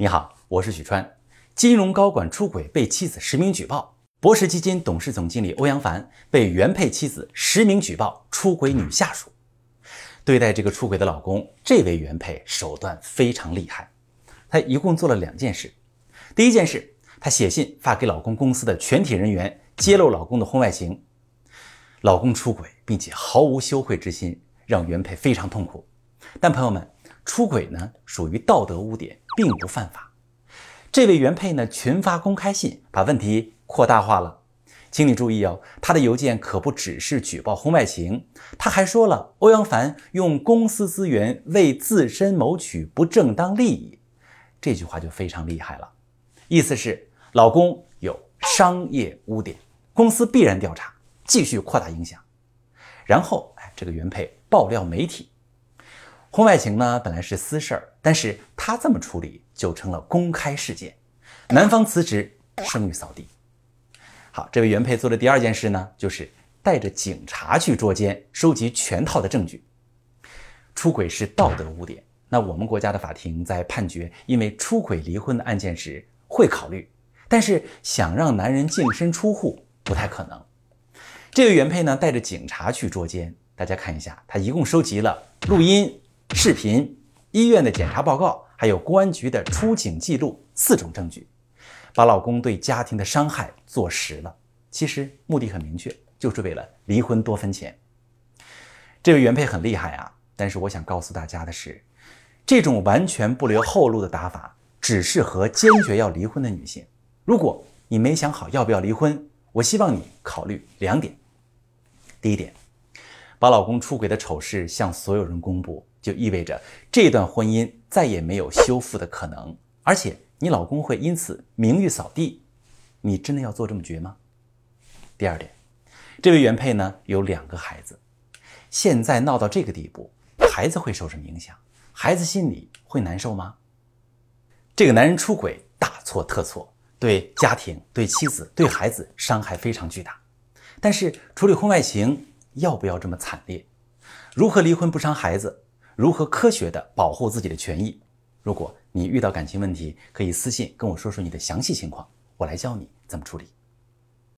你好，我是许川。金融高管出轨被妻子实名举报，博时基金董事总经理欧阳凡被原配妻子实名举报出轨女下属。对待这个出轨的老公，这位原配手段非常厉害。她一共做了两件事。第一件事，她写信发给老公公司的全体人员，揭露老公的婚外情。老公出轨，并且毫无羞愧之心，让原配非常痛苦。但朋友们，出轨呢属于道德污点，并不犯法。这位原配呢群发公开信，把问题扩大化了。请你注意哦，他的邮件可不只是举报婚外情，他还说了欧阳凡用公司资源为自身谋取不正当利益，这句话就非常厉害了。意思是老公有商业污点，公司必然调查，继续扩大影响。然后，哎，这个原配爆料媒体。婚外情呢，本来是私事儿，但是他这么处理就成了公开事件，男方辞职，声誉扫地。好，这位原配做的第二件事呢，就是带着警察去捉奸，收集全套的证据。出轨是道德污点，那我们国家的法庭在判决因为出轨离婚的案件时会考虑，但是想让男人净身出户不太可能。这位原配呢，带着警察去捉奸，大家看一下，他一共收集了录音。视频、医院的检查报告，还有公安局的出警记录四种证据，把老公对家庭的伤害坐实了。其实目的很明确，就是为了离婚多分钱。这位原配很厉害啊，但是我想告诉大家的是，这种完全不留后路的打法，只适合坚决要离婚的女性。如果你没想好要不要离婚，我希望你考虑两点。第一点，把老公出轨的丑事向所有人公布。就意味着这段婚姻再也没有修复的可能，而且你老公会因此名誉扫地。你真的要做这么绝吗？第二点，这位原配呢有两个孩子，现在闹到这个地步，孩子会受什么影响？孩子心里会难受吗？这个男人出轨大错特错，对家庭、对妻子、对孩子伤害非常巨大。但是处理婚外情要不要这么惨烈？如何离婚不伤孩子？如何科学的保护自己的权益？如果你遇到感情问题，可以私信跟我说说你的详细情况，我来教你怎么处理。